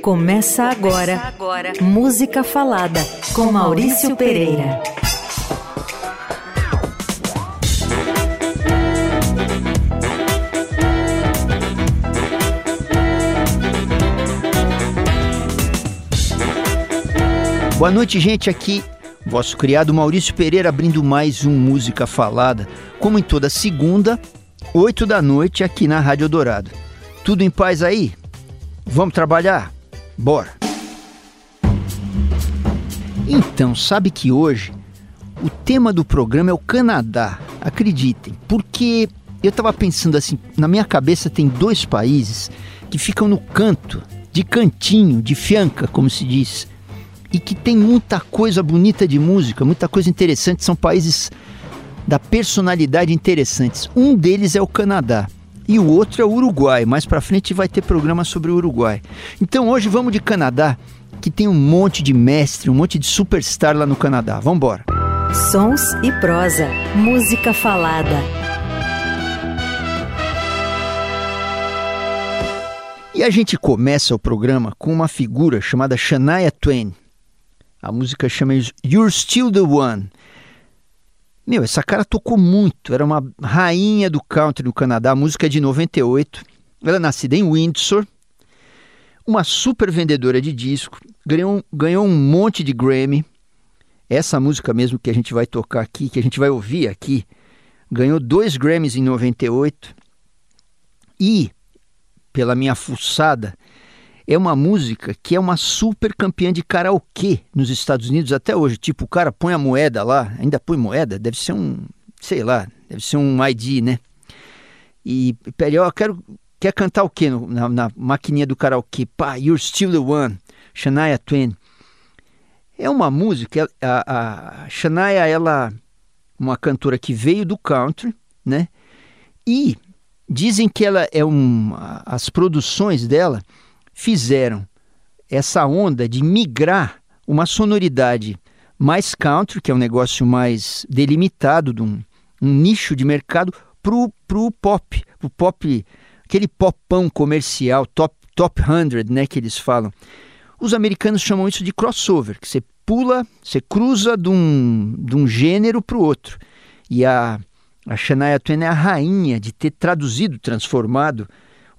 Começa agora, Começa agora. Música Falada com Maurício Pereira. Boa noite, gente. Aqui, vosso criado Maurício Pereira abrindo mais um Música Falada, como em toda segunda, 8 da noite, aqui na Rádio Dourado. Tudo em paz aí? Vamos trabalhar? Bora! Então, sabe que hoje o tema do programa é o Canadá, acreditem, porque eu estava pensando assim, na minha cabeça tem dois países que ficam no canto, de cantinho, de fianca, como se diz, e que tem muita coisa bonita de música, muita coisa interessante, são países da personalidade interessantes. Um deles é o Canadá e o outro é o Uruguai. Mais para frente vai ter programa sobre o Uruguai. Então hoje vamos de Canadá, que tem um monte de mestre, um monte de superstar lá no Canadá. Vamos embora. Sons e prosa, música falada. E a gente começa o programa com uma figura chamada Shania Twain. A música chama You're Still the One. Meu, essa cara tocou muito, era uma rainha do country no Canadá, a música é de 98. Ela é nascida em Windsor, uma super vendedora de disco, ganhou, ganhou um monte de Grammy. Essa música mesmo que a gente vai tocar aqui, que a gente vai ouvir aqui, ganhou dois Grammys em 98. E, pela minha fuçada, é uma música que é uma super campeã de karaokê nos Estados Unidos até hoje. Tipo, o cara põe a moeda lá, ainda põe moeda, deve ser um, sei lá, deve ser um ID, né? E pede, ó, quero, quer cantar o quê na, na maquininha do karaokê? Pá, You're Still the One, Shania Twain. É uma música, a, a Shania, ela, uma cantora que veio do country, né? E dizem que ela é um, as produções dela fizeram essa onda de migrar uma sonoridade mais country, que é um negócio mais delimitado, de um, um nicho de mercado, para o pop, o pop, aquele popão comercial, top, top 100, né, que eles falam. Os americanos chamam isso de crossover, que você pula, você cruza de um, de um gênero para o outro. E a, a Shania Twain é a rainha de ter traduzido, transformado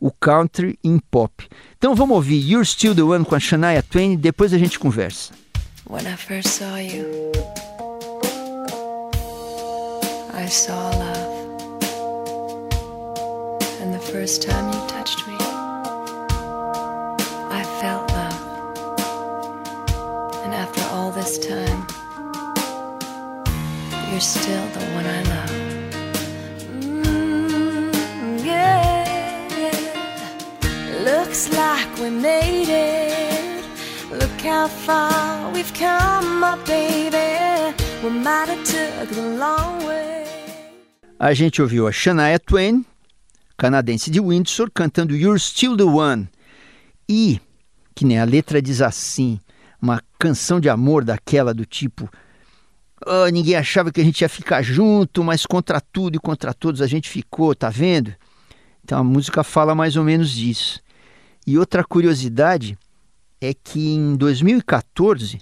o country em pop. Então vamos ouvir You're Still the One com a Shania Twain depois a gente conversa. When I first saw you, I saw love. And the first time you touched me, I felt love. And after all this time, you're still the one I love. Looks like we made it. Look how far we've come, my baby. We might have took the long way. A gente ouviu a Shania Twain, canadense de Windsor, cantando You're Still the One. E, que nem a letra diz assim, uma canção de amor daquela do tipo oh, ninguém achava que a gente ia ficar junto, mas contra tudo e contra todos a gente ficou, tá vendo? Então a música fala mais ou menos disso. E outra curiosidade é que em 2014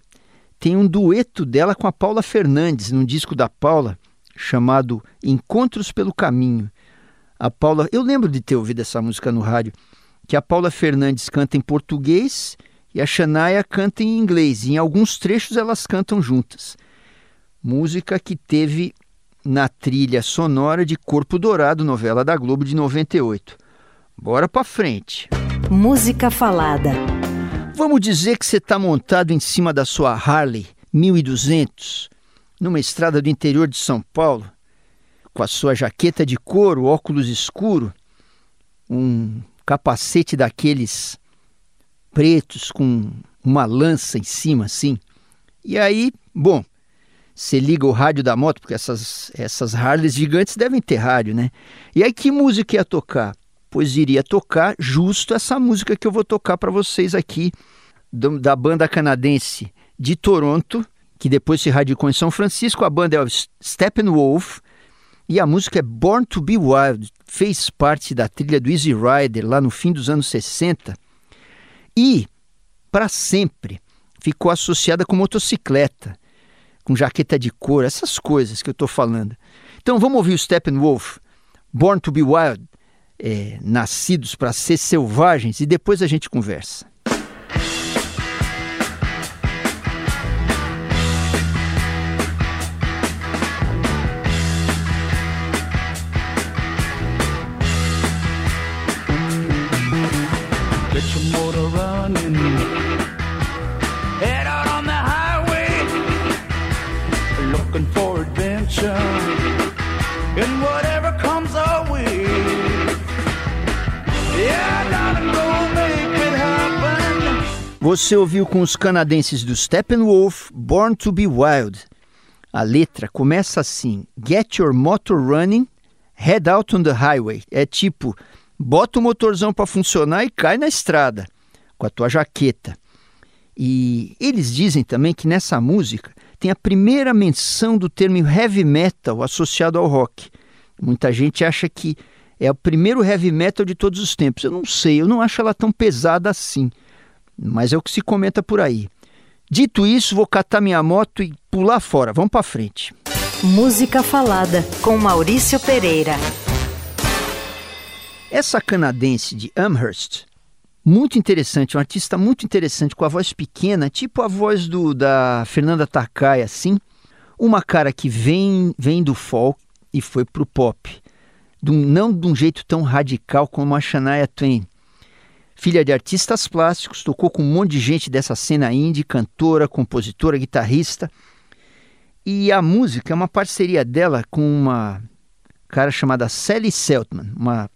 tem um dueto dela com a Paula Fernandes, num disco da Paula chamado Encontros pelo Caminho. A Paula, eu lembro de ter ouvido essa música no rádio, que a Paula Fernandes canta em português e a Shania canta em inglês. E em alguns trechos elas cantam juntas. Música que teve na trilha sonora de Corpo Dourado, novela da Globo de 98. Bora pra frente. Música falada. Vamos dizer que você está montado em cima da sua Harley 1200, numa estrada do interior de São Paulo, com a sua jaqueta de couro, óculos escuro, um capacete daqueles pretos com uma lança em cima assim. E aí, bom, você liga o rádio da moto, porque essas, essas Harleys gigantes devem ter rádio, né? E aí que música ia tocar? Pois iria tocar justo essa música que eu vou tocar para vocês aqui, do, da banda canadense de Toronto, que depois se radicou em São Francisco. A banda é o Steppenwolf e a música é Born to Be Wild, fez parte da trilha do Easy Rider lá no fim dos anos 60. E, para sempre, ficou associada com motocicleta, com jaqueta de couro, essas coisas que eu estou falando. Então vamos ouvir o Steppenwolf, Born to be Wild, é, Nascidos para Ser Selvagens, e depois a gente conversa. Você ouviu com os canadenses do Steppenwolf, Born to be Wild. A letra começa assim: Get your motor running, head out on the highway. É tipo, bota o motorzão para funcionar e cai na estrada com a tua jaqueta. E eles dizem também que nessa música tem a primeira menção do termo heavy metal associado ao rock. Muita gente acha que é o primeiro heavy metal de todos os tempos. Eu não sei, eu não acho ela tão pesada assim mas é o que se comenta por aí. Dito isso, vou catar minha moto e pular fora. Vamos para frente. Música Falada com Maurício Pereira. Essa canadense de Amherst, muito interessante, um artista muito interessante, com a voz pequena, tipo a voz do, da Fernanda Takai, assim. Uma cara que vem, vem do folk e foi pro pop. De um, não de um jeito tão radical como a Shania Twain, Filha de artistas plásticos, tocou com um monte de gente dessa cena indie, cantora, compositora, guitarrista. E a música é uma parceria dela com uma cara chamada Sally Seltman, uma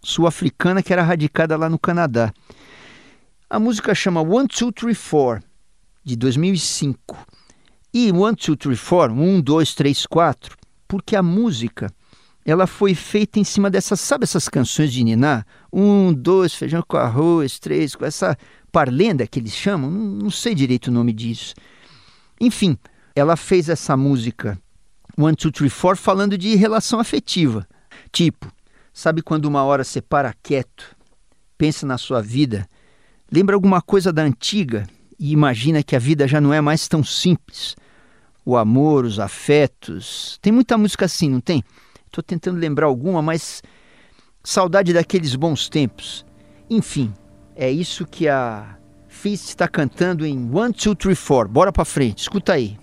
sul-africana que era radicada lá no Canadá. A música chama One, Two, Three, Four, de 2005. E One, Two, Three, Four, um, dois, três, quatro, porque a música ela foi feita em cima dessas, sabe essas canções de Niná? Um, dois, feijão com arroz, três, com essa parlenda que eles chamam, não, não sei direito o nome disso. Enfim, ela fez essa música One, Two, Three, Four falando de relação afetiva. Tipo, sabe quando uma hora você para quieto, pensa na sua vida, lembra alguma coisa da antiga e imagina que a vida já não é mais tão simples? O amor, os afetos. Tem muita música assim, não tem? Estou tentando lembrar alguma, mas saudade daqueles bons tempos. Enfim, é isso que a Fist está cantando em One, Two, Three, Four. Bora para frente, escuta aí.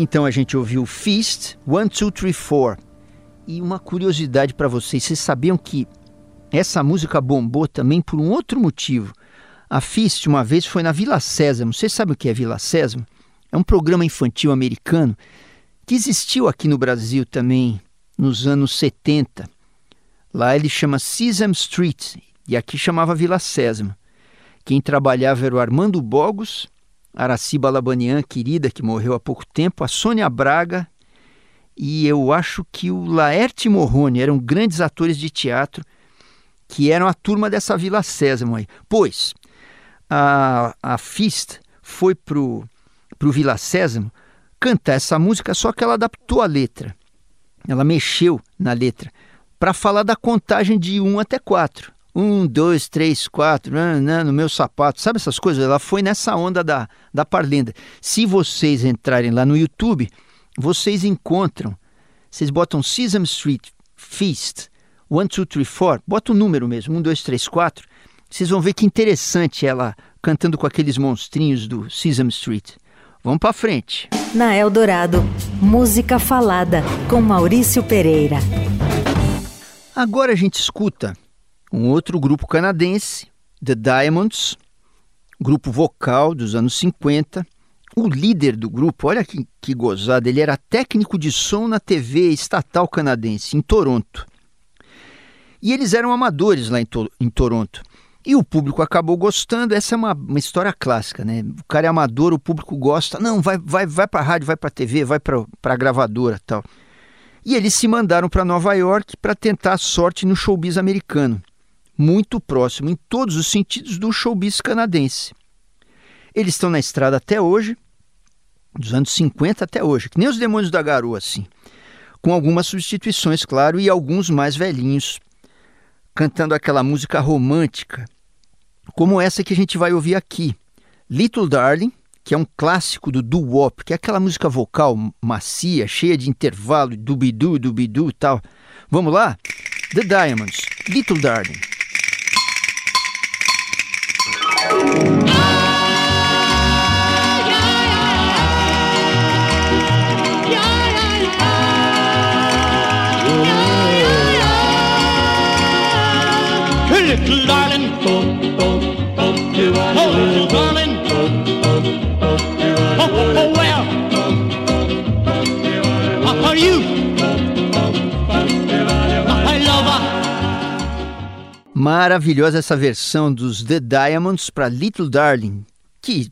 Então a gente ouviu Feast, One, Two, Three, Four. E uma curiosidade para vocês: vocês sabiam que essa música bombou também por um outro motivo? A Feast uma vez foi na Vila Sésamo. Vocês sabem o que é Vila Sésamo? É um programa infantil americano que existiu aqui no Brasil também nos anos 70. Lá ele chama Sesame Street e aqui chamava Vila Sésamo. Quem trabalhava era o Armando Bogos Araciba Labanian, querida, que morreu há pouco tempo, a Sônia Braga e eu acho que o Laerte Morrone eram grandes atores de teatro que eram a turma dessa Vila Sésamo aí. Pois, a, a Fist foi pro, pro Vila Sésamo cantar essa música, só que ela adaptou a letra. Ela mexeu na letra para falar da contagem de 1 até 4 um, dois, três, quatro, no meu sapato, sabe essas coisas? Ela foi nessa onda da, da parlenda. Se vocês entrarem lá no YouTube, vocês encontram, vocês botam Sesame Street Feast, one, two, three, four, bota o número mesmo, um, dois, três, quatro, vocês vão ver que interessante ela cantando com aqueles monstrinhos do Sesame Street. Vamos para frente. Na Eldorado, música falada com Maurício Pereira. Agora a gente escuta um outro grupo canadense, The Diamonds, grupo vocal dos anos 50. O líder do grupo, olha que, que gozada, ele era técnico de som na TV estatal canadense, em Toronto. E eles eram amadores lá em, to em Toronto. E o público acabou gostando. Essa é uma, uma história clássica, né? O cara é amador, o público gosta. Não, vai, vai, vai para rádio, vai para TV, vai para a gravadora, tal. E eles se mandaram para Nova York para tentar a sorte no showbiz americano, muito próximo em todos os sentidos do showbiz canadense. Eles estão na estrada até hoje, dos anos 50 até hoje, que nem os Demônios da Garoa, assim, com algumas substituições, claro, e alguns mais velhinhos, cantando aquela música romântica como essa que a gente vai ouvir aqui, Little Darling, que é um clássico do doo-wop, que é aquela música vocal macia, cheia de intervalo, dubidu, dubidu e tal. Vamos lá? The Diamonds, Little Darling. Little darling, Maravilhosa essa versão dos The Diamonds para Little Darling, que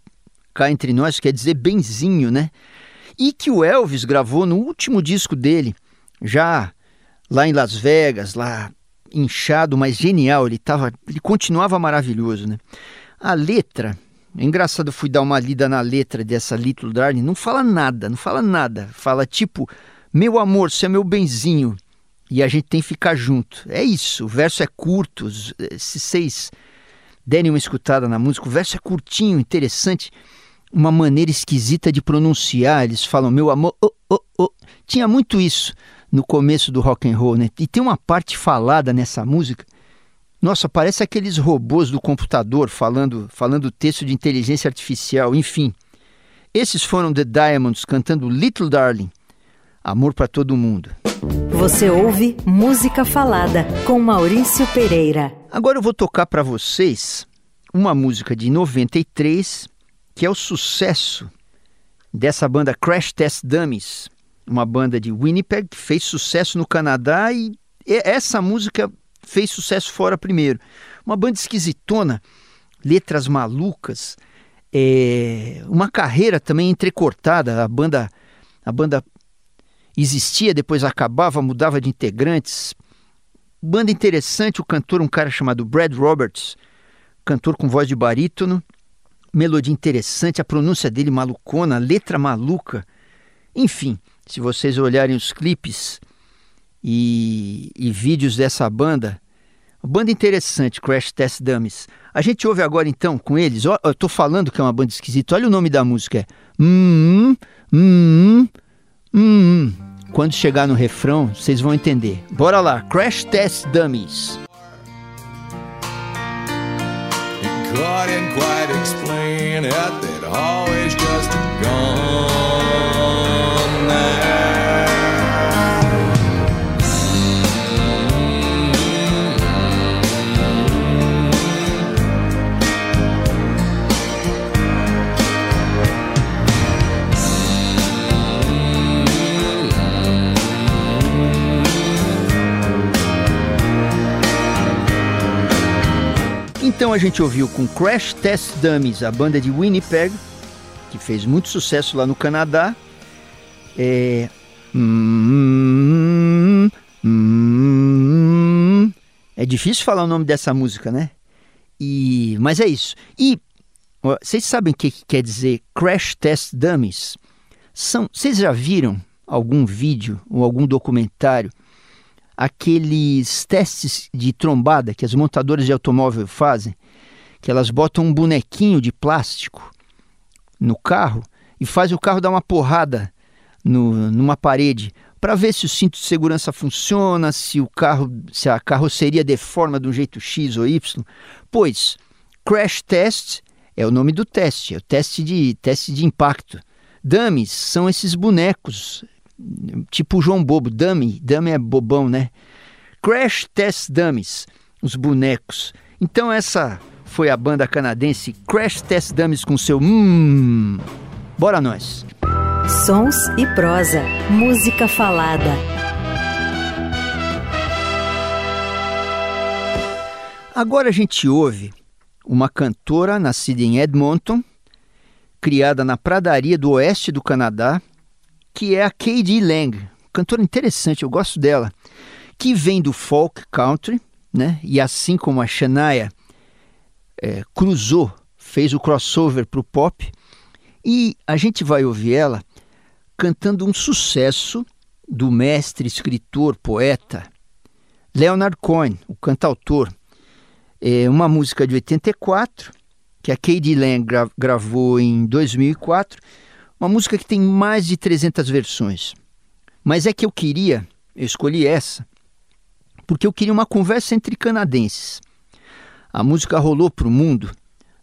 cá entre nós quer dizer benzinho, né? E que o Elvis gravou no último disco dele, já lá em Las Vegas, lá inchado, mas genial, ele tava, ele continuava maravilhoso, né? A letra, é engraçado, fui dar uma lida na letra dessa Little Darling, não fala nada, não fala nada. Fala tipo, meu amor, você é meu benzinho, e a gente tem que ficar junto. É isso, o verso é curto. Se vocês derem uma escutada na música, o verso é curtinho, interessante, uma maneira esquisita de pronunciar. Eles falam meu amor, oh, oh, oh. tinha muito isso no começo do rock and roll, né? E tem uma parte falada nessa música. Nossa, parece aqueles robôs do computador falando, falando texto de inteligência artificial, enfim. Esses foram The Diamonds cantando Little Darling. Amor para todo mundo. Você ouve Música Falada com Maurício Pereira. Agora eu vou tocar para vocês uma música de 93 que é o sucesso dessa banda Crash Test Dummies, uma banda de Winnipeg que fez sucesso no Canadá e essa música fez sucesso fora primeiro. Uma banda esquisitona, letras malucas, é, uma carreira também entrecortada. A banda, a banda existia, depois acabava, mudava de integrantes. Banda interessante, o cantor, um cara chamado Brad Roberts, cantor com voz de barítono, melodia interessante, a pronúncia dele malucona, letra maluca. Enfim, se vocês olharem os clipes e, e vídeos dessa banda, banda interessante, Crash Test Dummies. A gente ouve agora então com eles, eu tô falando que é uma banda esquisita, olha o nome da música, é Hum, hum, hum, hum. Quando chegar no refrão, vocês vão entender. Bora lá, Crash Test Dummies. couldn't quite explain it, always just Então a gente ouviu com Crash Test Dummies, a banda de Winnipeg, que fez muito sucesso lá no Canadá. É... Hum, hum, é difícil falar o nome dessa música, né? E... Mas é isso. E vocês sabem o que, que quer dizer Crash Test Dummies? São... Vocês já viram algum vídeo ou algum documentário aqueles testes de trombada que as montadoras de automóvel fazem, que elas botam um bonequinho de plástico no carro e faz o carro dar uma porrada no, numa parede para ver se o cinto de segurança funciona, se o carro, se a carroceria deforma de um jeito X ou Y. Pois crash test é o nome do teste, é o teste de teste de impacto. Dummies são esses bonecos tipo João Bobo, dummy, dummy é bobão, né? Crash Test Dummies, os bonecos. Então essa foi a banda canadense Crash Test Dummies com seu hum. Bora nós. Sons e prosa, música falada. Agora a gente ouve uma cantora nascida em Edmonton, criada na pradaria do oeste do Canadá, que é a Katie Lang, cantora interessante, eu gosto dela, que vem do folk country, né? E assim como a Shania é, cruzou, fez o crossover para o pop, e a gente vai ouvir ela cantando um sucesso do mestre, escritor, poeta Leonard Cohen, o cantautor. É uma música de 84 que a Katie Lang gra gravou em 2004, uma música que tem mais de 300 versões. Mas é que eu queria, eu escolhi essa, porque eu queria uma conversa entre canadenses. A música rolou para o mundo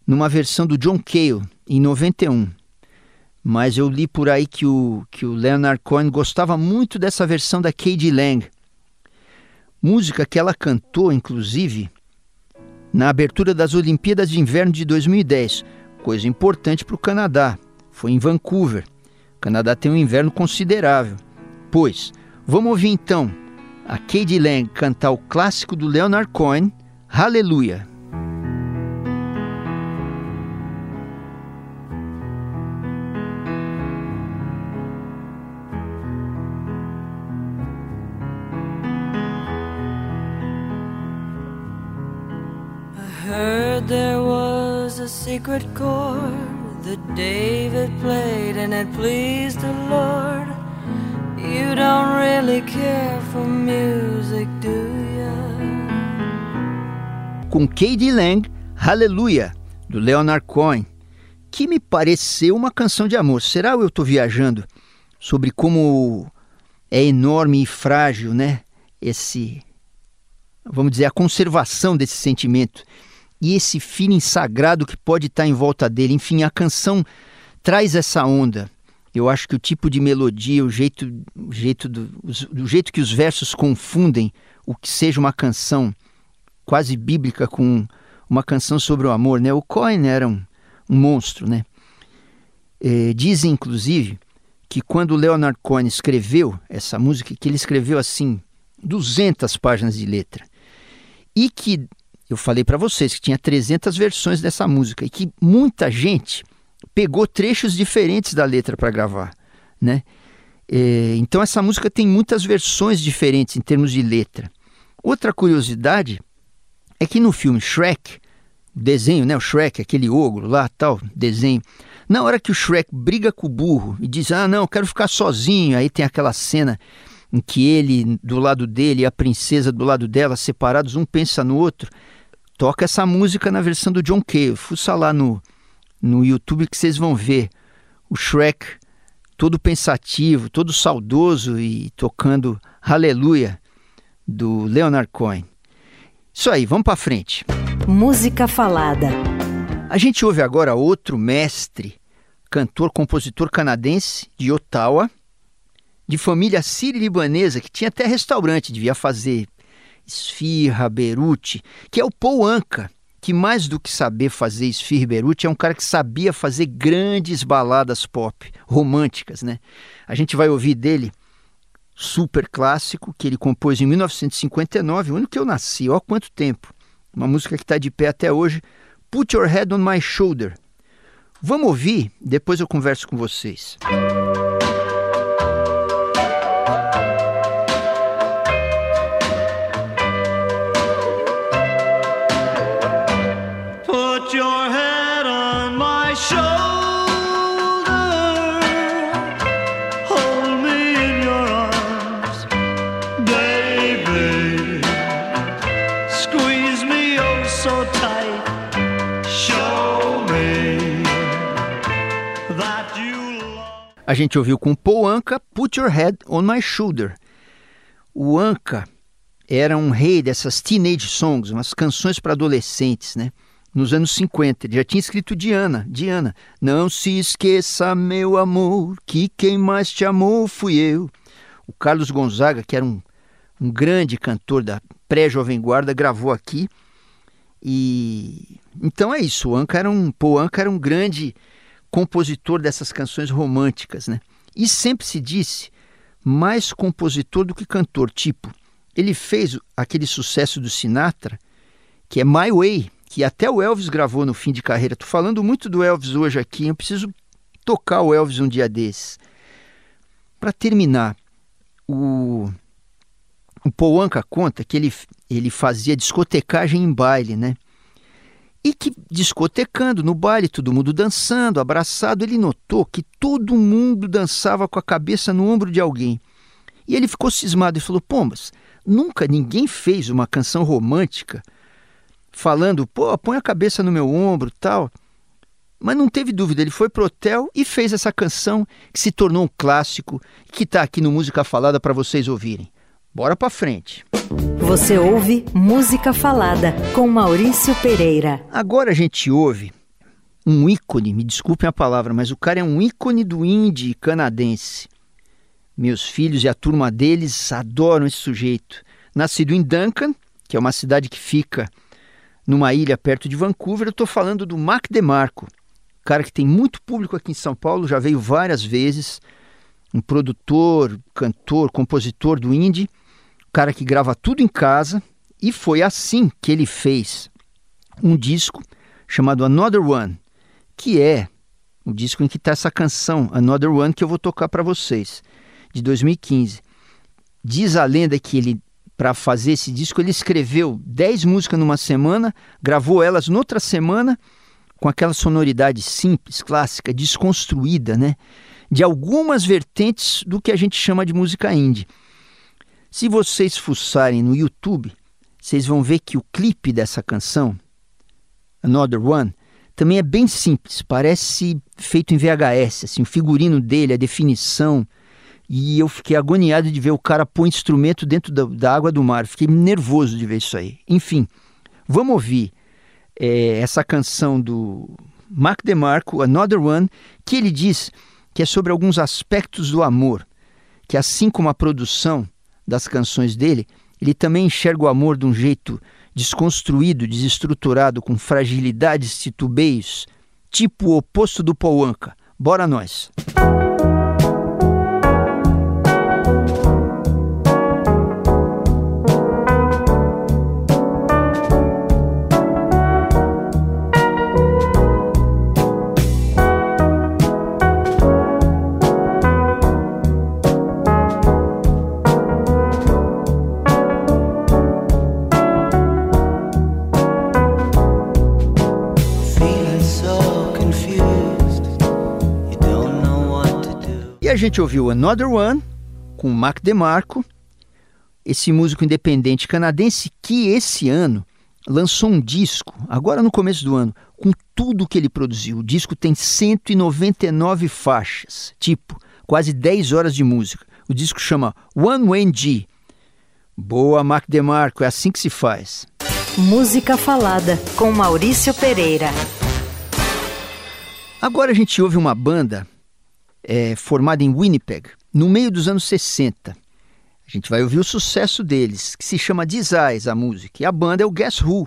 numa versão do John Cale, em 91. Mas eu li por aí que o, que o Leonard Cohen gostava muito dessa versão da Katie Lang. Música que ela cantou, inclusive, na abertura das Olimpíadas de Inverno de 2010, coisa importante para o Canadá. Foi em Vancouver. O Canadá tem um inverno considerável. Pois, vamos ouvir então a Katie Lang cantar o clássico do Leonard Cohen, Hallelujah. secret chord that David played and it pleased the Lord. You don't really care for music, do you? Com Katie Lang, Hallelujah, do Leonard Cohen, que me pareceu uma canção de amor. Será eu estou viajando sobre como é enorme e frágil, né? Esse, vamos dizer, a conservação desse sentimento e esse feeling sagrado que pode estar em volta dele. Enfim, a canção traz essa onda. Eu acho que o tipo de melodia, o jeito, o jeito do, jeito que os versos confundem o que seja uma canção quase bíblica com uma canção sobre o amor, né? O Cohen era um, um monstro, né? É, dizem, inclusive, que quando Leonard Cohen escreveu essa música, que ele escreveu assim 200 páginas de letra e que eu falei para vocês que tinha 300 versões dessa música e que muita gente pegou trechos diferentes da letra para gravar, né? É, então essa música tem muitas versões diferentes em termos de letra. Outra curiosidade é que no filme Shrek, desenho, né, o Shrek, aquele ogro lá, tal, desenho, na hora que o Shrek briga com o burro e diz: "Ah, não, eu quero ficar sozinho", aí tem aquela cena em que ele do lado dele e a princesa do lado dela, separados, um pensa no outro toca essa música na versão do John Cale. Fuça lá no, no YouTube que vocês vão ver o Shrek todo pensativo, todo saudoso e tocando Aleluia do Leonard Cohen. Isso aí, vamos para frente. Música falada. A gente ouve agora outro mestre, cantor, compositor canadense de Ottawa, de família sírio-libanesa, que tinha até restaurante, devia fazer esfirra, berute, que é o Paul Anka, que mais do que saber fazer esfirra e berute, é um cara que sabia fazer grandes baladas pop, românticas, né? A gente vai ouvir dele super clássico, que ele compôs em 1959, o ano que eu nasci, ó quanto tempo. Uma música que está de pé até hoje, Put Your Head on My Shoulder. Vamos ouvir, depois eu converso com vocês. Música A gente ouviu com Paul Anka, Put Your Head on My Shoulder. O Anka era um rei dessas teenage songs, umas canções para adolescentes, né? Nos anos 50, ele já tinha escrito Diana, Diana, não se esqueça, meu amor, que quem mais te amou fui eu. O Carlos Gonzaga, que era um, um grande cantor da pré-jovem guarda, gravou aqui. E então é isso, o Anka era um, Paul Anka era um grande compositor dessas canções românticas, né? E sempre se disse mais compositor do que cantor, tipo, ele fez aquele sucesso do Sinatra, que é My Way, que até o Elvis gravou no fim de carreira. Tô falando muito do Elvis hoje aqui, eu preciso tocar o Elvis um dia desses. Para terminar, o, o Paul Anka conta que ele, ele fazia discotecagem em baile, né? E que discotecando no baile, todo mundo dançando, abraçado, ele notou que todo mundo dançava com a cabeça no ombro de alguém. E ele ficou cismado e falou: Pombas, nunca ninguém fez uma canção romântica falando, pô, põe a cabeça no meu ombro tal. Mas não teve dúvida, ele foi pro hotel e fez essa canção que se tornou um clássico que está aqui no Música Falada para vocês ouvirem. Bora para frente. Você ouve Música Falada com Maurício Pereira. Agora a gente ouve um ícone, me desculpem a palavra, mas o cara é um ícone do indie canadense. Meus filhos e a turma deles adoram esse sujeito. Nascido em Duncan, que é uma cidade que fica numa ilha perto de Vancouver, eu estou falando do Mac DeMarco, cara que tem muito público aqui em São Paulo, já veio várias vezes, um produtor, cantor, compositor do indie cara que grava tudo em casa, e foi assim que ele fez um disco chamado Another One, que é o disco em que está essa canção, Another One, que eu vou tocar para vocês, de 2015. Diz a lenda que ele, para fazer esse disco, ele escreveu 10 músicas numa semana, gravou elas noutra semana, com aquela sonoridade simples, clássica, desconstruída, né? De algumas vertentes do que a gente chama de música indie. Se vocês fuçarem no YouTube, vocês vão ver que o clipe dessa canção, Another One, também é bem simples, parece feito em VHS, assim, o figurino dele, a definição. E eu fiquei agoniado de ver o cara pôr instrumento dentro da, da água do mar. Fiquei nervoso de ver isso aí. Enfim, vamos ouvir é, essa canção do Mark DeMarco, Another One, que ele diz que é sobre alguns aspectos do amor, que assim como a produção das canções dele, ele também enxerga o amor de um jeito desconstruído, desestruturado, com fragilidades, titubeios, tipo o oposto do Paul. Bora nós! A gente ouviu Another One com Mac DeMarco, esse músico independente canadense que esse ano lançou um disco, agora no começo do ano, com tudo que ele produziu. O disco tem 199 faixas, tipo, quase 10 horas de música. O disco chama One Way G. Boa, Mac DeMarco, é assim que se faz. Música Falada, com Maurício Pereira. Agora a gente ouve uma banda é, formada em Winnipeg, no meio dos anos 60. A gente vai ouvir o sucesso deles, que se chama Desires, a música. E a banda é o Guess Who,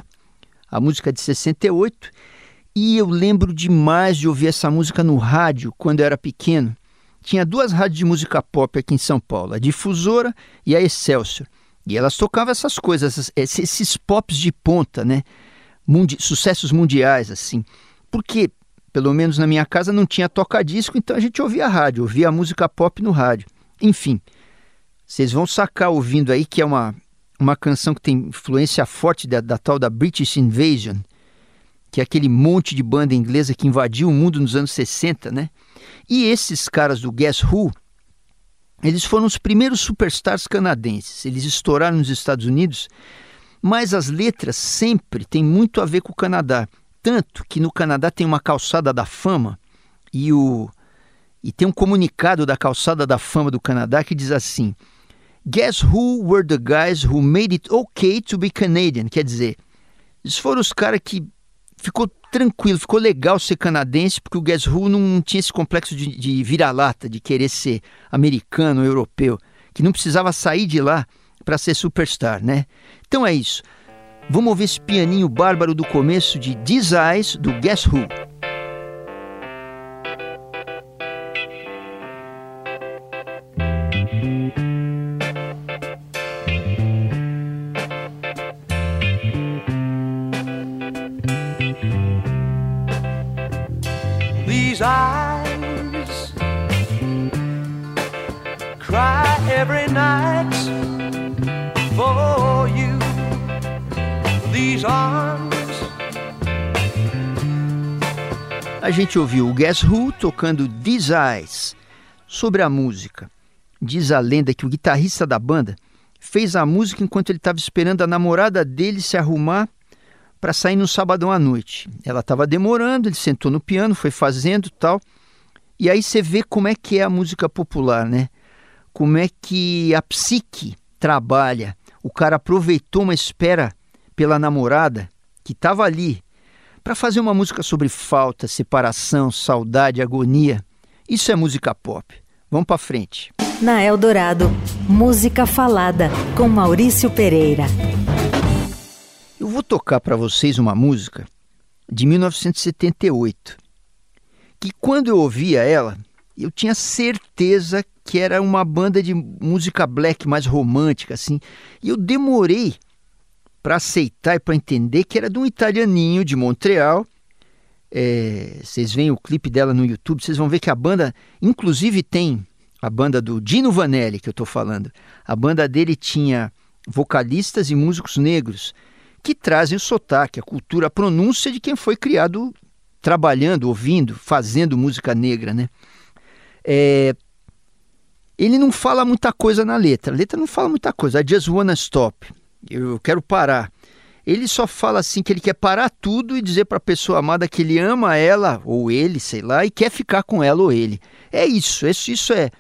a música de 68. E eu lembro demais de ouvir essa música no rádio quando eu era pequeno. Tinha duas rádios de música pop aqui em São Paulo, a Difusora e a Excelsior. E elas tocavam essas coisas, esses, esses pops de ponta, né? Mundi sucessos mundiais, assim. Porque pelo menos na minha casa não tinha toca-disco, então a gente ouvia rádio, ouvia música pop no rádio. Enfim, vocês vão sacar ouvindo aí que é uma, uma canção que tem influência forte da, da tal da British Invasion, que é aquele monte de banda inglesa que invadiu o mundo nos anos 60, né? E esses caras do Guess Who, eles foram os primeiros superstars canadenses. Eles estouraram nos Estados Unidos, mas as letras sempre têm muito a ver com o Canadá. Tanto que no Canadá tem uma calçada da fama e, o, e tem um comunicado da calçada da fama do Canadá que diz assim: Guess who were the guys who made it okay to be Canadian? Quer dizer, eles foram os caras que ficou tranquilo, ficou legal ser canadense, porque o Guess Who não tinha esse complexo de, de vira-lata, de querer ser americano, europeu, que não precisava sair de lá para ser superstar, né? Então é isso. Vamos ouvir esse pianinho bárbaro do começo de These Eyes, do Guess Who. Eyes cry every night. Arms. A gente ouviu o Guess Who tocando These Eyes. Sobre a música, diz a lenda que o guitarrista da banda fez a música enquanto ele estava esperando a namorada dele se arrumar para sair no sabadão à noite. Ela estava demorando, ele sentou no piano, foi fazendo tal. E aí você vê como é que é a música popular, né? Como é que a psique trabalha. O cara aproveitou uma espera pela namorada que estava ali para fazer uma música sobre falta, separação, saudade, agonia. Isso é música pop. Vamos para frente. Na Eldorado, música falada com Maurício Pereira. Eu vou tocar para vocês uma música de 1978, que quando eu ouvia ela, eu tinha certeza que era uma banda de música black mais romântica assim, e eu demorei para aceitar e para entender que era de um italianinho de Montreal. É, vocês veem o clipe dela no YouTube, vocês vão ver que a banda, inclusive, tem a banda do Dino Vanelli, que eu estou falando, a banda dele tinha vocalistas e músicos negros que trazem o sotaque, a cultura, a pronúncia de quem foi criado trabalhando, ouvindo, fazendo música negra, né? É, ele não fala muita coisa na letra, a letra não fala muita coisa, I just wanna stop, eu quero parar. Ele só fala assim que ele quer parar tudo e dizer para a pessoa amada que ele ama ela ou ele, sei lá, e quer ficar com ela ou ele. É isso, isso, isso é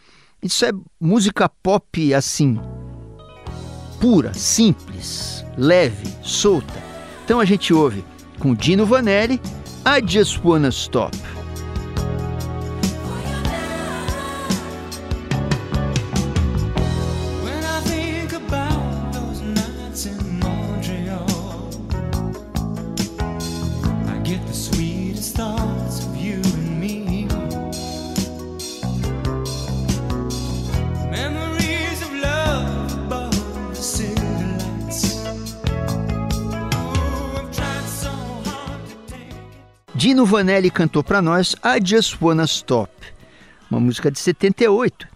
isso é música pop assim, pura, simples, leve, solta. Então a gente ouve com Dino Vanelli, I Just Wanna Stop. Dino Vanelli cantou para nós I Just Wanna Stop, uma música de 78,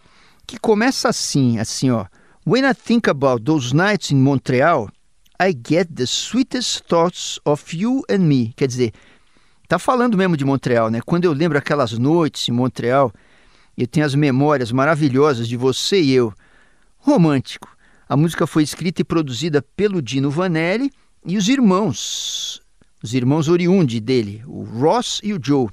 que começa assim, assim ó. When I think about those nights in Montreal, I get the sweetest thoughts of you and me. Quer dizer, tá falando mesmo de Montreal, né? Quando eu lembro aquelas noites em Montreal, eu tenho as memórias maravilhosas de você e eu. Romântico. A música foi escrita e produzida pelo Dino Vanelli e os irmãos os irmãos oriundi dele, o Ross e o Joe.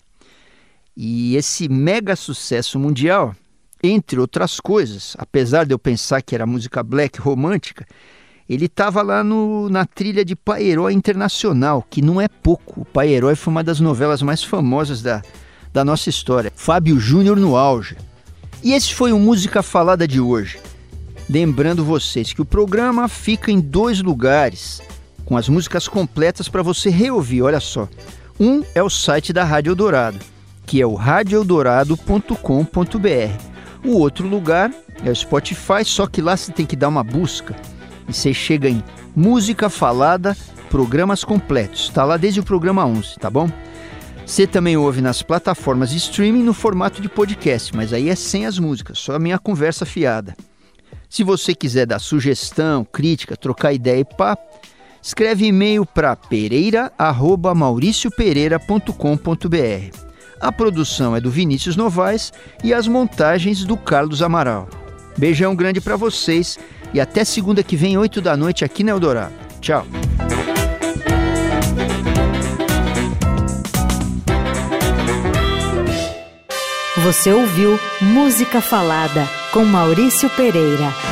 E esse mega sucesso mundial, entre outras coisas, apesar de eu pensar que era música black romântica, ele estava lá no, na trilha de Pai Herói Internacional, que não é pouco. O Pai Herói foi uma das novelas mais famosas da, da nossa história. Fábio Júnior no auge. E esse foi o Música Falada de hoje. Lembrando vocês que o programa fica em dois lugares com as músicas completas para você reouvir. Olha só. Um é o site da Rádio Eldorado, que é o radioeldorado.com.br. O outro lugar é o Spotify, só que lá você tem que dar uma busca e você chega em Música Falada, Programas Completos. Está lá desde o programa 11, tá bom? Você também ouve nas plataformas de streaming no formato de podcast, mas aí é sem as músicas, só a minha conversa fiada. Se você quiser dar sugestão, crítica, trocar ideia e papo, Escreve e-mail para pereira@mauriciopereira.com.br. A produção é do Vinícius Novaes e as montagens do Carlos Amaral. Beijão grande para vocês e até segunda que vem, 8 da noite, aqui na Eldorado. Tchau. Você ouviu Música Falada com Maurício Pereira.